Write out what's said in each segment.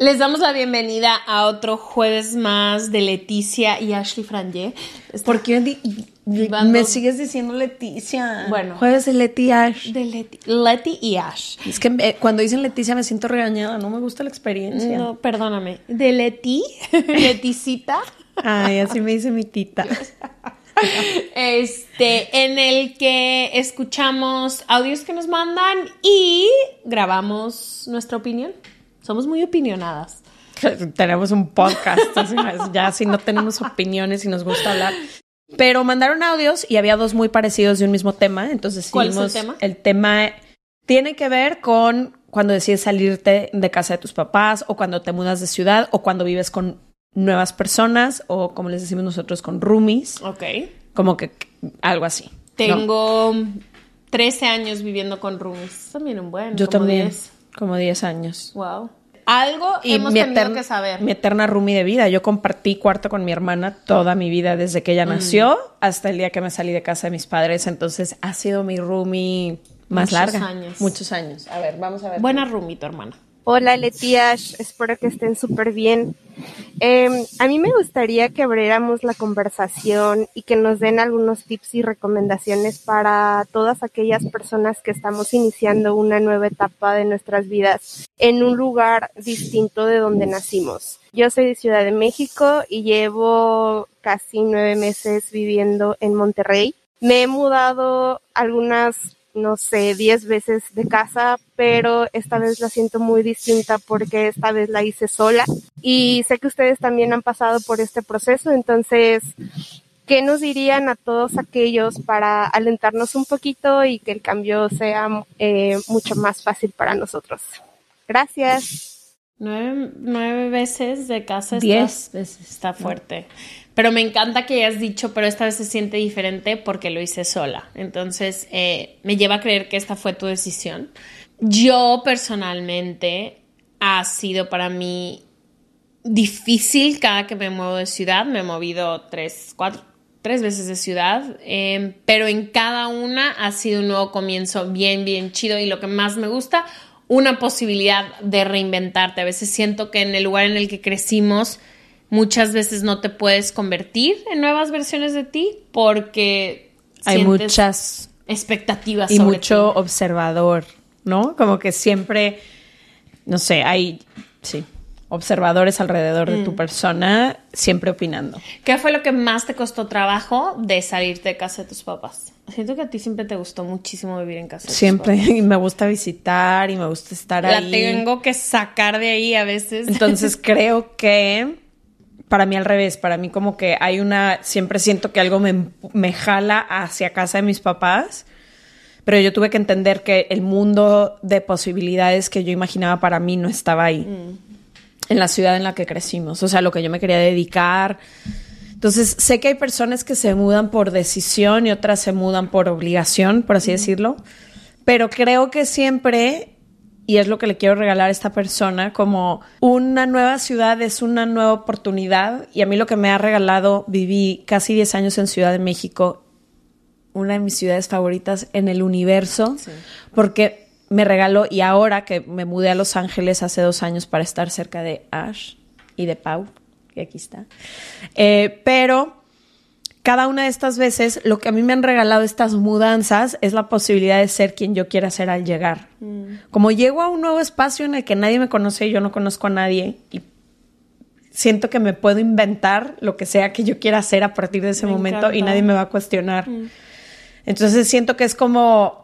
Les damos la bienvenida a otro jueves más de Leticia y Ashley Franje. ¿Por qué me sigues diciendo Leticia? Bueno. Jueves de Leti Ash. De Leti, Leti y Ash. Es que eh, cuando dicen Leticia me siento regañada, no me gusta la experiencia. No, perdóname. De Leti, Leticita. Ay, así me dice mi tita. Este, en el que escuchamos audios que nos mandan y grabamos nuestra opinión. Somos muy opinionadas. tenemos un podcast, ya si no tenemos opiniones y nos gusta hablar. Pero mandaron audios y había dos muy parecidos de un mismo tema, entonces ¿Cuál es el tema? El tema tiene que ver con cuando decides salirte de casa de tus papás o cuando te mudas de ciudad o cuando vives con nuevas personas o como les decimos nosotros con roomies, Ok. como que algo así. ¿no? Tengo 13 años viviendo con roomies. También un buen. Yo también, 10. Como 10 años. Wow. Algo hemos mi, tenido que saber. mi eterna roomie de vida. Yo compartí cuarto con mi hermana toda mi vida, desde que ella nació hasta el día que me salí de casa de mis padres. Entonces ha sido mi roomie más Muchos larga. años. Muchos años. A ver, vamos a ver. Buena roomie, tu hermana. Hola Letiash, espero que estén súper bien. Eh, a mí me gustaría que abriéramos la conversación y que nos den algunos tips y recomendaciones para todas aquellas personas que estamos iniciando una nueva etapa de nuestras vidas en un lugar distinto de donde nacimos. Yo soy de Ciudad de México y llevo casi nueve meses viviendo en Monterrey. Me he mudado algunas no sé, 10 veces de casa, pero esta vez la siento muy distinta porque esta vez la hice sola y sé que ustedes también han pasado por este proceso, entonces, ¿qué nos dirían a todos aquellos para alentarnos un poquito y que el cambio sea eh, mucho más fácil para nosotros? Gracias. Nueve, nueve veces de casa. está- Diez veces. Está fuerte. Pero me encanta que hayas dicho, pero esta vez se siente diferente porque lo hice sola. Entonces, eh, me lleva a creer que esta fue tu decisión. Yo personalmente ha sido para mí difícil cada que me muevo de ciudad. Me he movido tres, cuatro, tres veces de ciudad, eh, pero en cada una ha sido un nuevo comienzo bien, bien chido y lo que más me gusta, una posibilidad de reinventarte. A veces siento que en el lugar en el que crecimos, muchas veces no te puedes convertir en nuevas versiones de ti porque Hay muchas expectativas y sobre mucho ti. observador, ¿no? Como que siempre, no sé, hay, sí, observadores alrededor de Mm. tu persona, siempre opinando. ¿Qué fue lo que más te costó trabajo de salirte de casa de tus papás? Siento que a ti siempre te gustó muchísimo vivir en casa. de tus Siempre, papás. y me gusta visitar y me gusta estar La ahí. tengo que sacar de ahí a veces. Entonces creo que para mí al revés, para mí como que hay una, siempre siento que algo me, me jala hacia casa de mis papás, pero yo tuve que entender que el mundo de posibilidades que yo imaginaba para mí no estaba ahí, en la ciudad en la que crecimos, o sea, lo que yo me quería dedicar. Entonces, sé que hay personas que se mudan por decisión y otras se mudan por obligación, por así decirlo, pero creo que siempre y es lo que le quiero regalar a esta persona, como una nueva ciudad es una nueva oportunidad y a mí lo que me ha regalado, viví casi 10 años en Ciudad de México, una de mis ciudades favoritas en el universo, porque me regaló, y ahora que me mudé a Los Ángeles hace dos años para estar cerca de Ash y de Pau, que aquí está, eh, pero cada una de estas veces lo que a mí me han regalado estas mudanzas es la posibilidad de ser quien yo quiera ser al llegar. Mm. Como llego a un nuevo espacio en el que nadie me conoce y yo no conozco a nadie y siento que me puedo inventar lo que sea que yo quiera hacer a partir de ese momento y nadie me va a cuestionar. Mm. Entonces siento que es como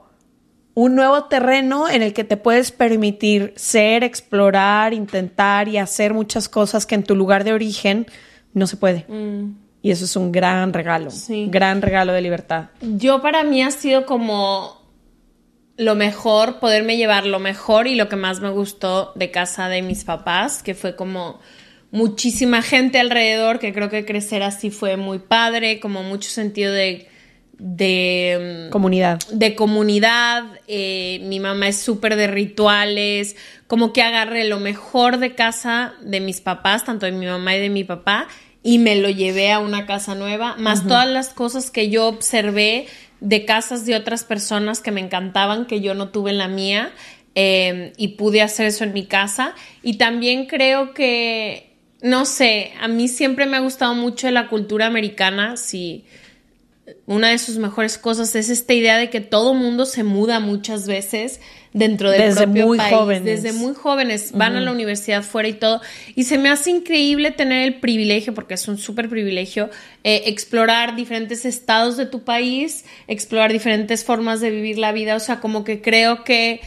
un nuevo terreno en el que te puedes permitir ser, explorar, intentar y hacer muchas cosas que en tu lugar de origen no se puede. Mm. Y eso es un gran regalo, sí. gran regalo de libertad. Yo para mí ha sido como lo mejor, poderme llevar lo mejor y lo que más me gustó de casa de mis papás, que fue como muchísima gente alrededor, que creo que crecer así fue muy padre, como mucho sentido de de mm, comunidad. De comunidad. Eh, mi mamá es súper de rituales. Como que agarré lo mejor de casa de mis papás, tanto de mi mamá y de mi papá, y me lo llevé a una casa nueva, más todas las cosas que yo observé de casas de otras personas que me encantaban, que yo no tuve en la mía, em, y pude hacer eso en mi casa. Y también creo que, no sé, a mí siempre me ha gustado mucho la cultura americana, si una de sus mejores cosas es esta idea de que todo mundo se muda muchas veces dentro del desde propio muy Jóvenes. Desde muy jóvenes. Van a la universidad fuera y todo. Y se me hace increíble tener el privilegio, porque es un súper privilegio, eh, explorar diferentes estados de tu país, explorar diferentes formas de vivir la vida. O sea, como que creo que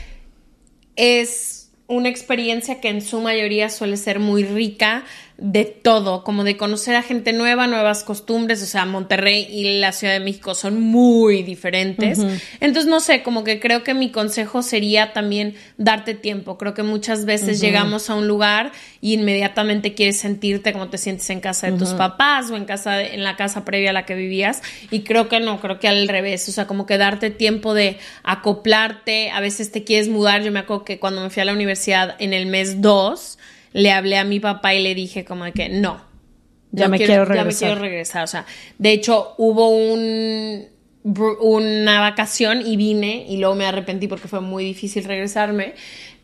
es una experiencia que en su mayoría suele ser muy rica de todo, como de conocer a gente nueva, nuevas costumbres, o sea, Monterrey y la Ciudad de México son muy diferentes. Entonces, no sé, como que creo que mi consejo sería también darte tiempo. Creo que muchas veces llegamos a un lugar y inmediatamente quieres sentirte como te sientes en casa de tus papás o en casa en la casa previa a la que vivías. Y creo que no, creo que al revés, o sea, como que darte tiempo de acoplarte, a veces te quieres mudar, yo me acuerdo que cuando me fui a la universidad en el mes 2, le hablé a mi papá y le dije como de que no. Ya me quiero, regresar. Ya me quiero regresar. O sea, de hecho, hubo un, una vacación y vine y luego me arrepentí porque fue muy difícil regresarme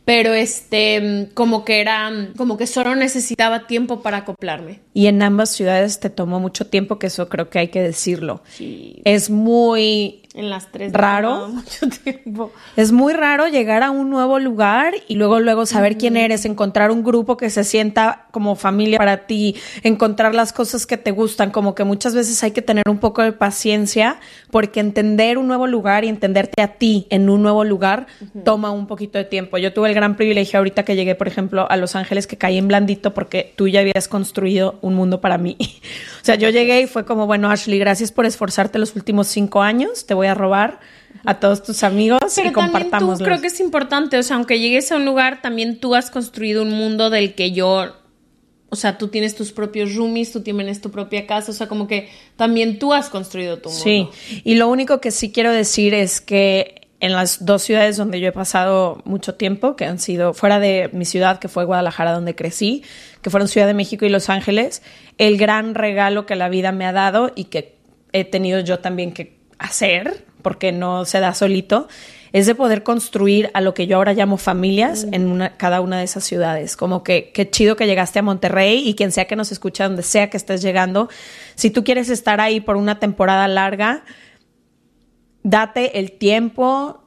pero este como que era como que solo necesitaba tiempo para acoplarme. Y en ambas ciudades te tomó mucho tiempo, que eso creo que hay que decirlo. Sí. Es muy en las tres. Raro. Mucho tiempo. Es muy raro llegar a un nuevo lugar y luego, luego saber quién eres, encontrar un grupo que se sienta como familia para ti, encontrar las cosas que te gustan, como que muchas veces hay que tener un poco de paciencia porque entender un nuevo lugar y entenderte a ti en un nuevo lugar toma un poquito de tiempo. Yo tuve el gran privilegio ahorita que llegué, por ejemplo, a Los Ángeles que caí en blandito porque tú ya habías construido un mundo para mí. o sea, yo llegué y fue como, bueno, Ashley, gracias por esforzarte los últimos cinco años, te voy a robar a todos tus amigos y compartamos. Creo que es importante, o sea, aunque llegues a un lugar, también tú has construido un mundo del que yo, o sea, tú tienes tus propios roomies, tú tienes tu propia casa, o sea, como que también tú has construido tu mundo. Sí, y lo único que sí quiero decir es que en las dos ciudades donde yo he pasado mucho tiempo, que han sido fuera de mi ciudad, que fue Guadalajara, donde crecí, que fueron Ciudad de México y Los Ángeles, el gran regalo que la vida me ha dado y que he tenido yo también que hacer, porque no se da solito, es de poder construir a lo que yo ahora llamo familias mm. en una, cada una de esas ciudades. Como que qué chido que llegaste a Monterrey y quien sea que nos escuche, donde sea que estés llegando, si tú quieres estar ahí por una temporada larga, date el tiempo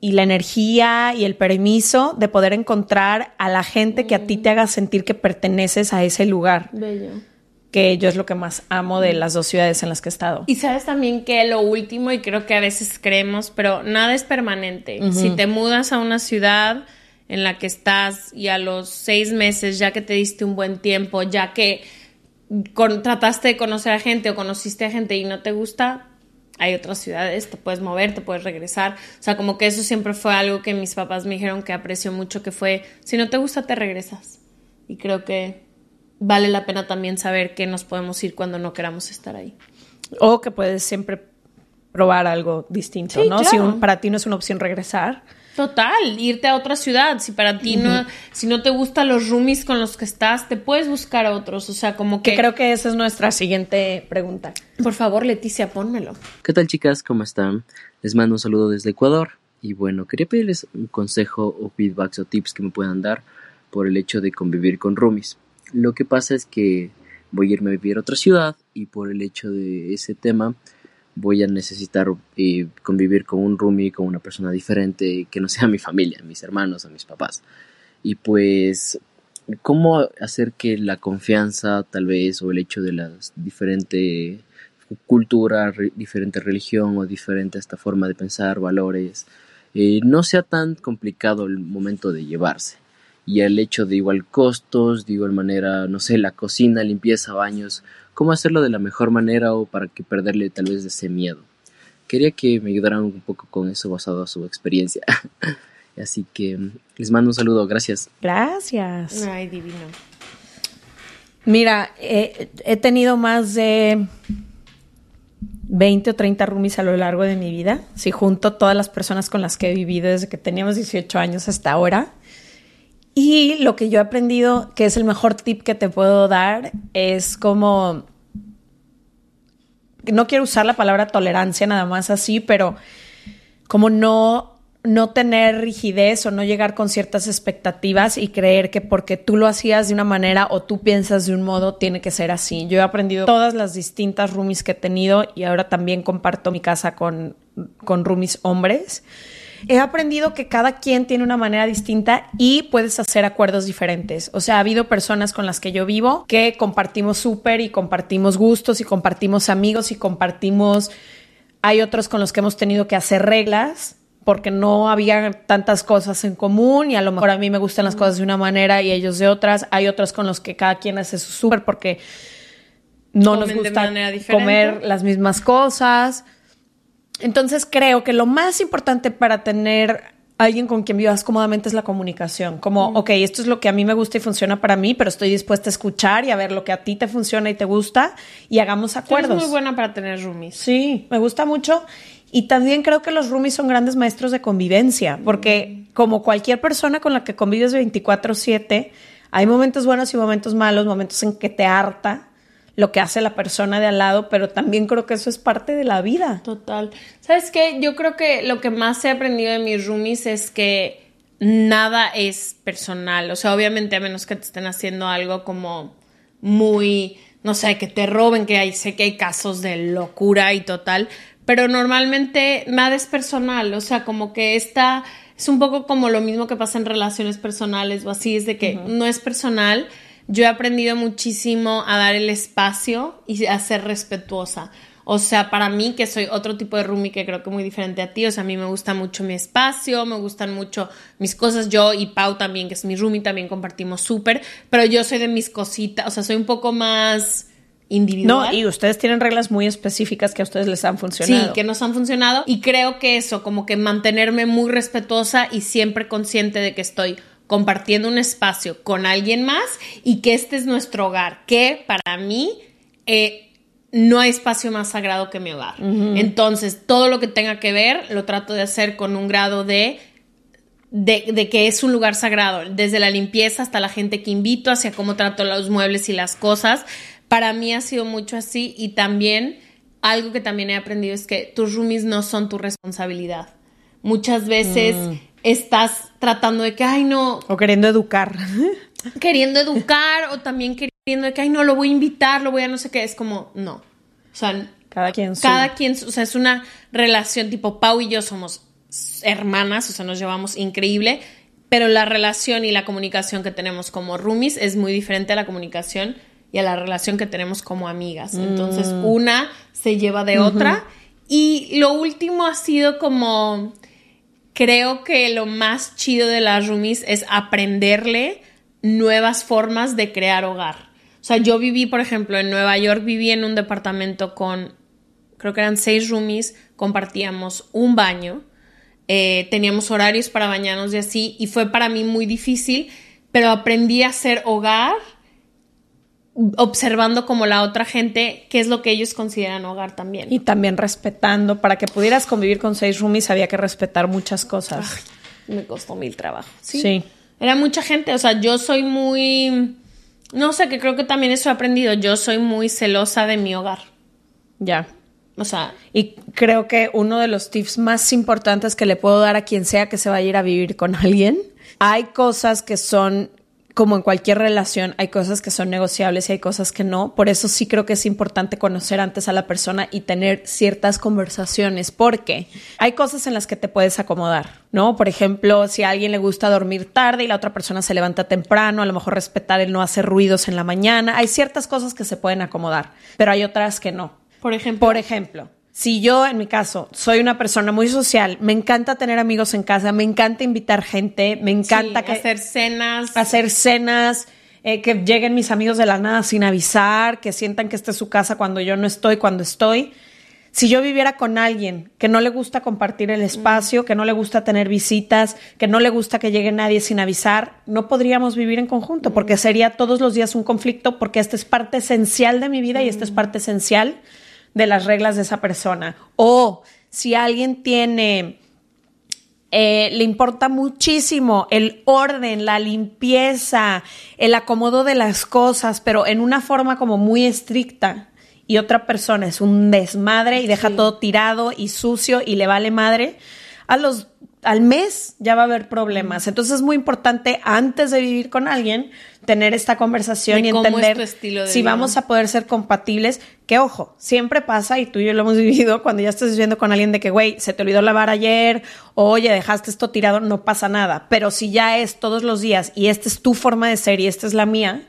y la energía y el permiso de poder encontrar a la gente que a ti te haga sentir que perteneces a ese lugar. Bello que yo es lo que más amo de las dos ciudades en las que he estado. Y sabes también que lo último, y creo que a veces creemos, pero nada es permanente. Si te mudas a una ciudad en la que estás y a los seis meses, ya que te diste un buen tiempo, ya que trataste de conocer a gente o conociste a gente y no te gusta, hay otras ciudades, te puedes mover, te puedes regresar. O sea, como que eso siempre fue algo que mis papás me dijeron que aprecio mucho, que fue, si no te gusta, te regresas. Y creo que vale la pena también saber que nos podemos ir cuando no queramos estar ahí. O que puedes siempre probar algo distinto, ¿no? Si para ti no es una opción regresar. Total, irte a otra ciudad. Si para ti no, si no te gustan los roomies con los que estás, te puedes buscar a otros. O sea, como que. que creo que esa es nuestra siguiente pregunta. Por favor, Leticia, pónmelo. ¿Qué tal, chicas? ¿Cómo están? Les mando un saludo desde Ecuador. Y bueno, quería pedirles un consejo o feedbacks o tips que me puedan dar por el hecho de convivir con roomies. Lo que pasa es que voy a irme a vivir a otra ciudad y por el hecho de ese tema voy a necesitar eh, convivir con un roomie, con una persona diferente que no sea mi familia, mis hermanos o mis papás. Y pues, ¿cómo hacer que la confianza tal vez o el hecho de las diferentes cultura, diferente religión o diferente esta forma de pensar, valores, eh, no sea tan complicado el momento de llevarse? Y el hecho de igual costos, de igual manera, no sé, la cocina, limpieza, baños, cómo hacerlo de la mejor manera o para que perderle tal vez ese miedo. Quería que me ayudaran un poco con eso basado a su experiencia. Así que les mando un saludo, gracias. Gracias. Ay, divino. Mira, he tenido más de 20 o 30 roomies a lo largo de mi vida. Si junto todas las personas con las que he vivido desde que teníamos 18 años hasta ahora. Y lo que yo he aprendido, que es el mejor tip que te puedo dar, es como, no quiero usar la palabra tolerancia nada más así, pero como no, no tener rigidez o no llegar con ciertas expectativas y creer que porque tú lo hacías de una manera o tú piensas de un modo, tiene que ser así. Yo he aprendido todas las distintas roomies que he tenido y ahora también comparto mi casa con, con roomies hombres he aprendido que cada quien tiene una manera distinta y puedes hacer acuerdos diferentes. O sea, ha habido personas con las que yo vivo que compartimos súper y compartimos gustos y compartimos amigos y compartimos... Hay otros con los que hemos tenido que hacer reglas porque no había tantas cosas en común y a lo mejor a mí me gustan las cosas de una manera y ellos de otras. Hay otros con los que cada quien hace su súper porque no nos gusta comer las mismas cosas. Entonces creo que lo más importante para tener alguien con quien vivas cómodamente es la comunicación. Como, ok, esto es lo que a mí me gusta y funciona para mí, pero estoy dispuesta a escuchar y a ver lo que a ti te funciona y te gusta y hagamos acuerdos. Es muy buena para tener roomies. Sí, me gusta mucho. Y también creo que los roomies son grandes maestros de convivencia, porque como cualquier persona con la que convives 24/7, hay momentos buenos y momentos malos, momentos en que te harta, lo que hace la persona de al lado, pero también creo que eso es parte de la vida. Total. ¿Sabes qué? Yo creo que lo que más he aprendido de mis roomies es que nada es personal. O sea, obviamente a menos que te estén haciendo algo como muy, no sé, que te roben, que hay, sé que hay casos de locura y total, pero normalmente nada es personal. O sea, como que esta es un poco como lo mismo que pasa en relaciones personales o así, es de que no es personal yo he aprendido muchísimo a dar el espacio y a ser respetuosa. O sea, para mí, que soy otro tipo de roomie que creo que muy diferente a ti, o sea, a mí me gusta mucho mi espacio, me gustan mucho mis cosas. Yo y Pau también, que es mi roomie, también compartimos súper, pero yo soy de mis cositas, o sea, soy un poco más individual. No, y ustedes tienen reglas muy específicas que a ustedes les han funcionado. Sí, que nos han funcionado. Y creo que eso, como que mantenerme muy respetuosa y siempre consciente de que estoy compartiendo un espacio con alguien más y que este es nuestro hogar, que para mí eh, no hay espacio más sagrado que mi hogar. Entonces, todo lo que tenga que ver lo trato de hacer con un grado de, de, que es un lugar sagrado, desde la limpieza hasta la gente que invito, hacia cómo trato los muebles y las cosas. Para mí ha sido mucho así y también algo que también he aprendido es que tus roomies no son tu responsabilidad. Muchas veces... Mm estás tratando de que, ay, no. O queriendo educar. Queriendo educar o también queriendo de que, ay, no, lo voy a invitar, lo voy a no sé qué. Es como, no. O sea, cada quien. Cada quien, o sea, es una relación tipo Pau y yo somos hermanas, o sea, nos llevamos increíble, pero la relación y la comunicación que tenemos como roomies es muy diferente a la comunicación y a la relación que tenemos como amigas. Entonces, mm. una se lleva de otra. Y lo último ha sido como creo que lo más chido de las roomies es aprenderle nuevas formas de crear hogar. O sea, yo viví, por ejemplo, en Nueva York, viví en un departamento con, creo que eran seis roomies, compartíamos un baño, eh, teníamos horarios para bañarnos y así, y fue para mí muy difícil, pero aprendí a hacer hogar observando como la otra gente qué es lo que ellos consideran hogar también. Y también respetando, para que pudieras convivir con seis roomies había que respetar muchas cosas. me costó mil trabajo. ¿Sí? Era mucha gente, o sea, yo soy muy, no sé, que creo que también eso he aprendido, yo soy muy celosa de mi hogar. Ya. O sea, y creo que uno de los tips más importantes que le puedo dar a quien sea que se vaya a ir a vivir con alguien, hay cosas que son como en cualquier relación, hay cosas que son negociables y hay cosas que no. Por eso sí creo que es importante conocer antes a la persona y tener ciertas conversaciones, porque hay cosas en las que te puedes acomodar, ¿no? Por ejemplo, si a alguien le gusta dormir tarde y la otra persona se levanta temprano, a lo mejor respetar el no hacer ruidos en la mañana. Hay ciertas cosas que se pueden acomodar, pero hay otras que no. Por ejemplo. Por ejemplo, si yo, en mi caso, soy una persona muy social, me encanta tener amigos en casa, me encanta invitar gente, me encanta Sí, que hacer cenas. hacer cenas, eh, que lleguen mis amigos de la nada sin avisar, que sientan que esta es su casa cuando yo no estoy, cuando estoy. Si yo viviera con alguien que no le gusta compartir el espacio, que no le gusta tener visitas, que no le gusta que llegue nadie sin avisar, no podríamos vivir en conjunto porque sería todos los días un conflicto porque esta es parte esencial de mi vida y esta es parte esencial de las reglas de esa persona. O si alguien tiene eh, le importa muchísimo el orden, la limpieza, el acomodo de las cosas, pero en una forma como muy estricta. Y otra persona es un desmadre y deja todo tirado y sucio y le vale madre. A los al mes ya va a haber problemas. Entonces es muy importante antes de vivir con alguien tener esta conversación y es entender si vida. vamos a poder ser compatibles. Que ojo, siempre pasa y tú y yo lo hemos vivido cuando ya estás viviendo con alguien de que, güey, se te olvidó lavar ayer, o, oye, dejaste esto tirado, no pasa nada. Pero si ya es todos los días y esta es tu forma de ser y esta es la mía,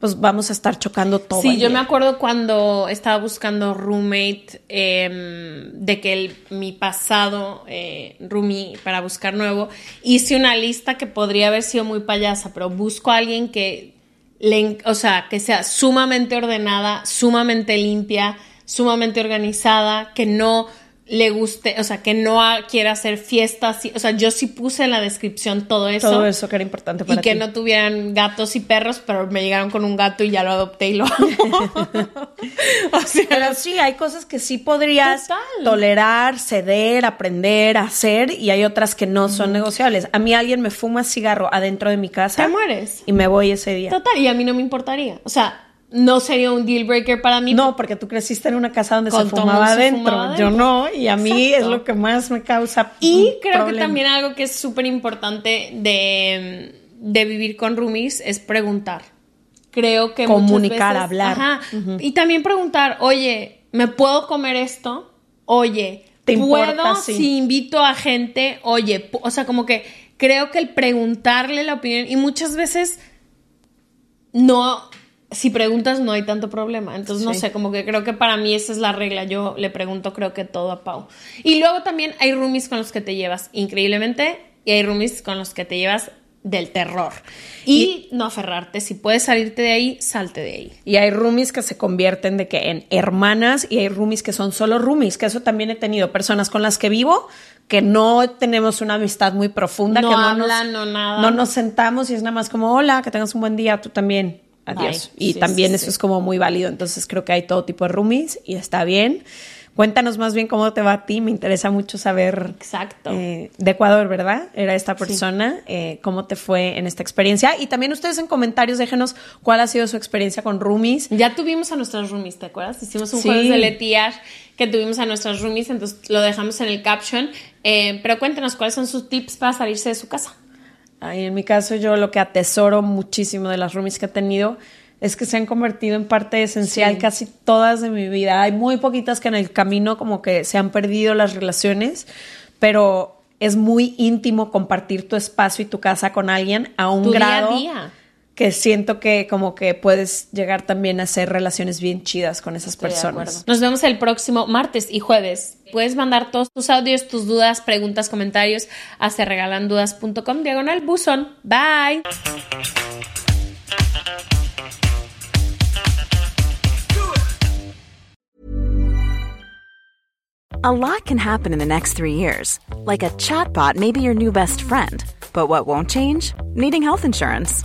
pues vamos a estar chocando todo. Sí, yo día. me acuerdo cuando estaba buscando roommate, em, de que el- mi pasado eh, roomie para buscar nuevo, hice una lista que podría haber sido muy payasa, pero busco a alguien que, le, o sea, que sea sumamente ordenada, sumamente limpia, sumamente organizada, que no le guste, o sea, que no quiera hacer fiestas, y- o sea, yo sí puse en la descripción todo eso. Todo eso que era importante para Y que ti. no tuvieran gatos y perros, pero me llegaron con un gato y ya lo adopté y lo amo. o sea, Pero sí, hay cosas que sí podrías Total. tolerar, ceder, aprender, hacer, y hay otras que no son negociables. A mí alguien me fuma cigarro adentro de mi casa. te mueres. Y me voy ese día. Total, y a mí no me importaría. O sea, no sería un deal breaker para mí. No, porque tú creciste en una casa donde se fumaba adentro. Yo no, y a mí Exacto. es lo que más me causa. Y creo que también algo que es súper importante de, de vivir con roomies es preguntar. Creo que Comunicar, veces- hablar. Ajá. Y también preguntar, oye, ¿me puedo comer esto? Oye, ¿Te ¿puedo? Sí. si invito a gente? Oye, o sea, como que creo que el preguntarle la opinión y muchas veces no, si preguntas no hay tanto problema. Entonces, no Sí. sé, como que creo que para mí esa es la regla. Yo le pregunto creo que todo a Pau. Y luego también hay roomies con los que te llevas increíblemente y hay roomies con los que te llevas del terror. Y, no aferrarte. Si puedes salirte de ahí, salte de ahí. Y hay roomies que se convierten de que en hermanas y hay roomies que son solo roomies, que eso también he tenido personas con las que vivo que no tenemos una amistad muy profunda, No que no hablan, nos, no nada. no nos sentamos y es nada más como hola, que tengas un buen día, tú también. Adiós. Bye. Y Sí, también sí, eso sí. es como muy válido. Entonces creo que hay todo tipo de roomies y está bien. Cuéntanos más bien cómo te va a ti. Me interesa mucho saber Exacto. eh, de Ecuador, ¿verdad? Era esta persona. Eh, ¿Cómo te fue en esta experiencia? Y también ustedes en comentarios déjenos cuál ha sido su experiencia con roomies. Ya tuvimos a nuestras roomies, ¿te acuerdas? Hicimos un jueves de Leti Ash que tuvimos a nuestras roomies, entonces lo dejamos en el caption. Eh, pero cuéntanos cuáles son sus tips para salirse de su casa. Ay, en mi caso, yo lo que atesoro muchísimo de las roomies que he tenido es que se han convertido en parte esencial casi todas de mi vida. Hay muy poquitas que en el camino como que se han perdido las relaciones, pero es muy íntimo compartir tu espacio y tu casa con alguien a un Tu día a grado día. Que siento que como que puedes llegar también a hacer relaciones bien chidas con esas Estoy personas. Nos vemos el próximo martes y jueves. Puedes mandar todos tus audios, tus dudas, preguntas, comentarios a serregalandudas.com diagonal buzón. Bye. A lot can happen in the next three years. Like a chatbot may be your new best friend. But what won't change? Needing health insurance.